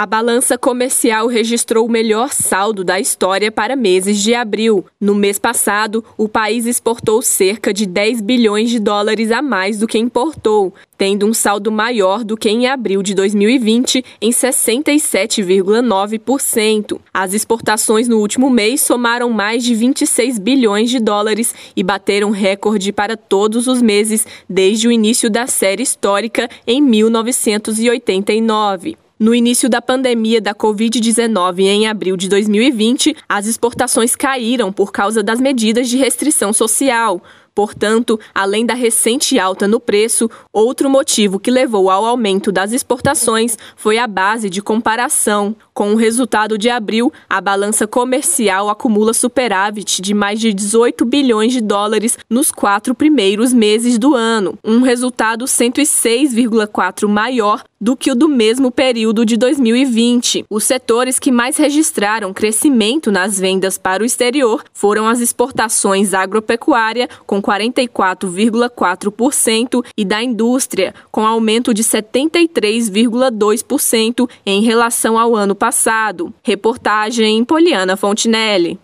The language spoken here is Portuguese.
A balança comercial registrou o melhor saldo da história para meses de abril. No mês passado, o país exportou cerca de 10 bilhões de dólares a mais do que importou, tendo um saldo maior do que em abril de 2020, em 67,9%. As exportações no último mês somaram mais de 26 bilhões de dólares e bateram recorde para todos os meses desde o início da série histórica em 1989. No início da pandemia da Covid-19 em abril de 2020, as exportações caíram por causa das medidas de restrição social. Portanto, além da recente alta no preço, outro motivo que levou ao aumento das exportações foi a base de comparação. Com o resultado de abril, a balança comercial acumula superávit de mais de 18 bilhões de dólares nos quatro primeiros meses do ano, um resultado 106,4 maior do que o do mesmo período de 2020. Os setores que mais registraram crescimento nas vendas para o exterior foram as exportações agropecuária, com 44,4%, e da indústria, com aumento de 73,2% em relação ao ano passado. Reportagem Poliana Fontinelli.